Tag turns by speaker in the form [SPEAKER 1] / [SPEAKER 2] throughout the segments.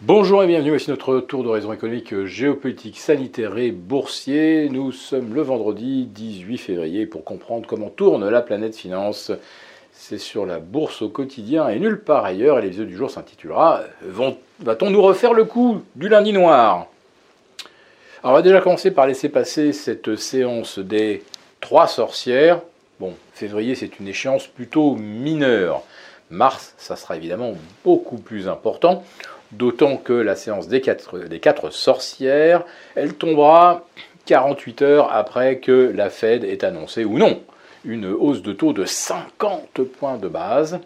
[SPEAKER 1] Bonjour et bienvenue, voici notre tour d'horizon économique, géopolitique, sanitaire et boursier. Nous sommes le vendredi 18 février pour comprendre comment tourne la planète finance. C'est sur la bourse au quotidien et nulle part ailleurs. Et l'épisode du jour s'intitulera Va-t-on nous refaire le coup du lundi noir? Alors on va déjà commencer par laisser passer cette séance des trois sorcières. Bon, février c'est une échéance plutôt mineure. Mars, ça sera évidemment beaucoup plus important. D'autant que la séance des quatre, sorcières, elle tombera 48 heures après que la Fed ait annoncé ou non une hausse de taux de 50 points de base.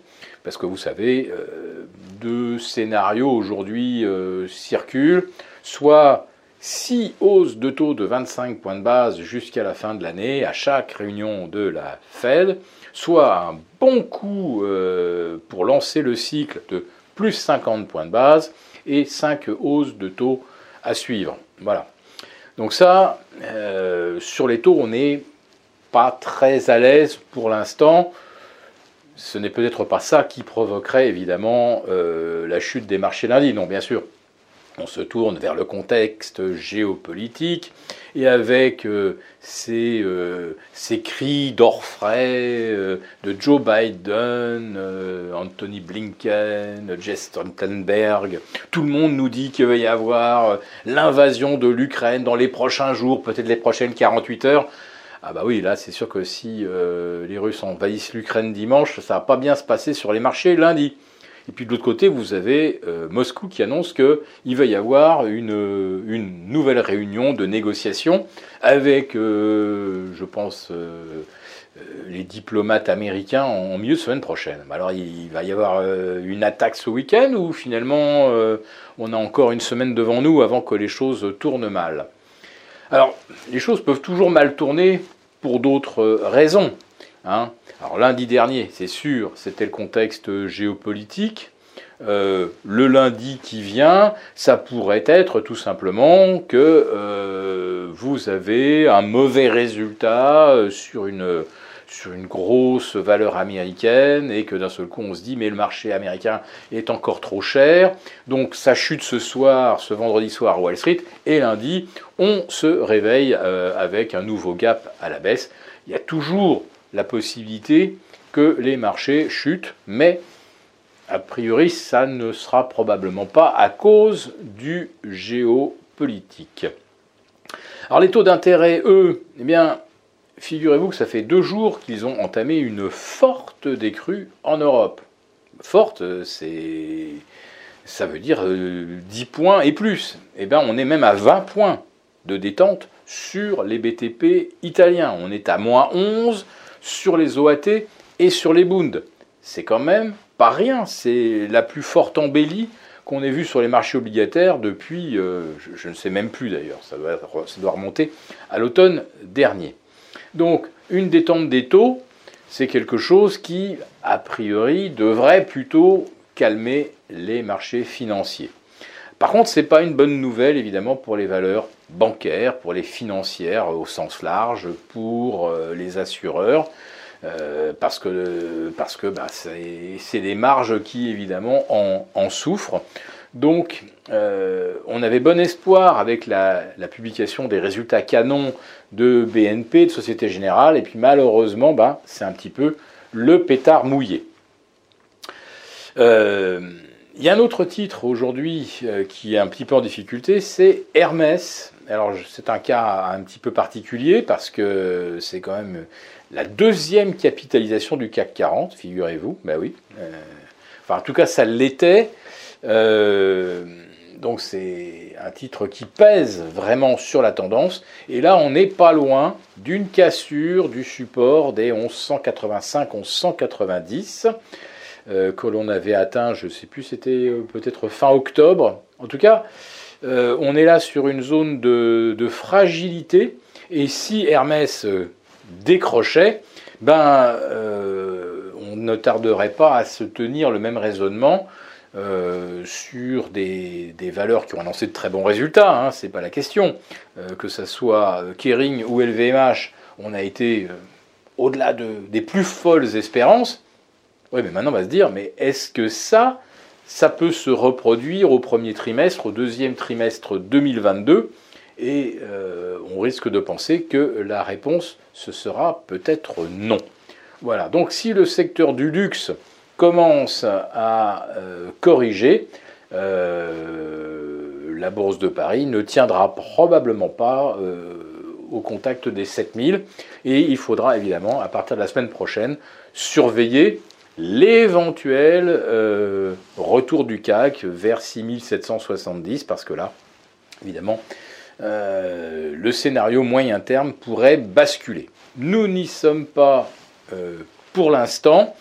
[SPEAKER 1] Parce que vous savez, euh, deux scénarios aujourd'hui euh, circulent. Soit 6 hausses de taux de 25 points de base jusqu'à la fin de l'année à chaque réunion de la Fed, soit un bon coup euh, pour lancer le cycle de plus 50 points de base et 5 hausses de taux à suivre. Voilà. Donc ça, euh, sur les taux, on n'est pas très à l'aise pour l'instant. Ce n'est peut-être pas ça qui provoquerait évidemment euh, la chute des marchés lundi. Non, bien sûr, on se tourne vers le contexte géopolitique et avec euh, euh, ces, cris d'orfraie euh, de Joe Biden, Anthony Blinken, Jess Stoltenberg, tout le monde nous dit qu'il va y avoir l'invasion de l'Ukraine dans les prochains jours, peut-être les prochaines 48 heures. Ah bah oui, là c'est sûr que si les Russes envahissent l'Ukraine dimanche, ça va pas bien se passer sur les marchés lundi. Et puis de l'autre côté, vous avez euh, Moscou qui annonce qu'il va y avoir une, une, nouvelle réunion de négociation avec, euh, je pense, euh, les diplomates américains en milieu de semaine prochaine. Alors il va y avoir une attaque ce week-end ou finalement on a encore une semaine devant nous avant que les choses tournent mal? Alors les choses peuvent toujours mal tourner pour d'autres raisons. Hein. Alors lundi dernier, c'est sûr, c'était le contexte géopolitique. Euh, le lundi qui vient, ça pourrait être tout simplement que euh, vous avez un mauvais résultat euh, sur une, sur une grosse valeur américaine et que d'un seul coup on se dit mais le marché américain est encore trop cher. Donc ça chute ce soir, ce vendredi soir à Wall Street et lundi on se réveille avec un nouveau gap à la baisse. Il y a toujours la possibilité que les marchés chutent, mais a priori, ça ne sera probablement pas à cause du géopolitique. Alors les taux d'intérêt, eux, eh bien, figurez-vous que ça fait deux jours qu'ils ont entamé une forte décrue en Europe. Forte, c'est ça veut dire 10 euh, points et plus. Eh bien, on est même à 20 points de détente sur les BTP italiens. On est à moins 11 sur les OAT et sur les Bund. C'est quand même pas rien, c'est la plus forte embellie qu'on ait vue sur les marchés obligataires depuis, euh, je, ne sais même plus d'ailleurs, ça doit, ça doit remonter à l'automne dernier. Donc une détente des taux, c'est quelque chose qui, a priori, devrait plutôt calmer les marchés financiers. Par contre, ce n'est pas une bonne nouvelle, évidemment, pour les valeurs bancaires, pour les financières au sens large, pour euh, les assureurs, euh, parce que, parce que bah, c'est des marges qui, évidemment, en, souffrent. Donc, euh, on avait bon espoir avec la, publication des résultats canons de BNP, de Société Générale, et puis malheureusement, bah, c'est un petit peu le pétard mouillé. Il y a un autre titre aujourd'hui qui est un petit peu en difficulté, c'est Hermès. Alors c'est un cas un petit peu particulier parce que c'est quand même la deuxième capitalisation du CAC 40, figurez-vous. Ben oui. Euh, enfin en tout cas ça l'était. Euh, donc c'est un titre qui pèse vraiment sur la tendance. Et là on n'est pas loin d'une cassure du support des 1185-1190. Euh, que l'on avait atteint, je ne sais plus, c'était peut-être fin octobre. En tout cas, euh, on est là sur une zone de, fragilité. Et si Hermès décrochait, ben, on ne tarderait pas à se tenir le même raisonnement sur des, valeurs qui ont annoncé de très bons résultats, hein, c'est pas la question. que ce soit Kering ou LVMH, on a été au-delà de, des plus folles espérances. Oui, mais maintenant on va se dire, mais est-ce que ça, ça peut se reproduire au premier trimestre, au deuxième trimestre 2022, et euh, on risque de penser que la réponse, ce sera peut-être non. Voilà, donc si le secteur du luxe commence à euh, corriger, la bourse de Paris ne tiendra probablement pas au contact des 7000. Et il faudra évidemment, à partir de la semaine prochaine, surveiller l'éventuel euh, retour du CAC vers 6770, parce que là, évidemment, euh, le scénario moyen terme pourrait basculer. Nous n'y sommes pas euh, pour l'instant.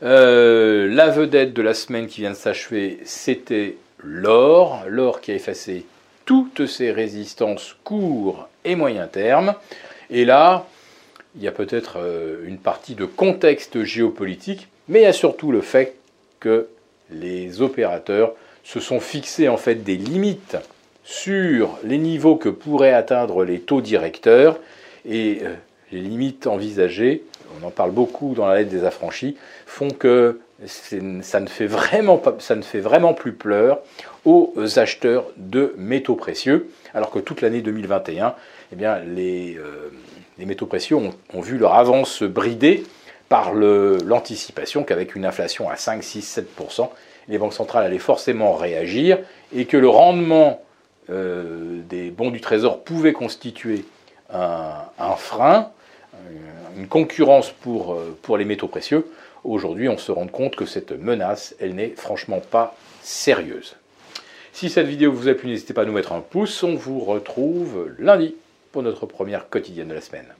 [SPEAKER 1] la vedette de la semaine qui vient de s'achever, c'était l'or, l'or qui a effacé toutes ses résistances court et moyen terme. Et là, il y a peut-être euh, une partie de contexte géopolitique, mais il y a surtout le fait que les opérateurs se sont fixés en fait des limites sur les niveaux que pourraient atteindre les taux directeurs et euh, les limites envisagées, on en parle beaucoup dans la lettre des affranchis, font que ça ne, fait vraiment plus pleur aux acheteurs de métaux précieux, alors que toute l'année 2021, eh bien, les, euh, les métaux précieux ont, vu leur avance bridée par l'anticipation qu'avec une inflation à 5, 6, 7%, les banques centrales allaient forcément réagir et que le rendement euh, des bons du Trésor pouvait constituer un, frein, une concurrence pour, euh, pour les métaux précieux. Aujourd'hui, on se rend compte que cette menace, elle n'est franchement pas sérieuse. Si cette vidéo vous a plu, n'hésitez pas à nous mettre un pouce. On vous retrouve lundi pour notre première quotidienne de la semaine.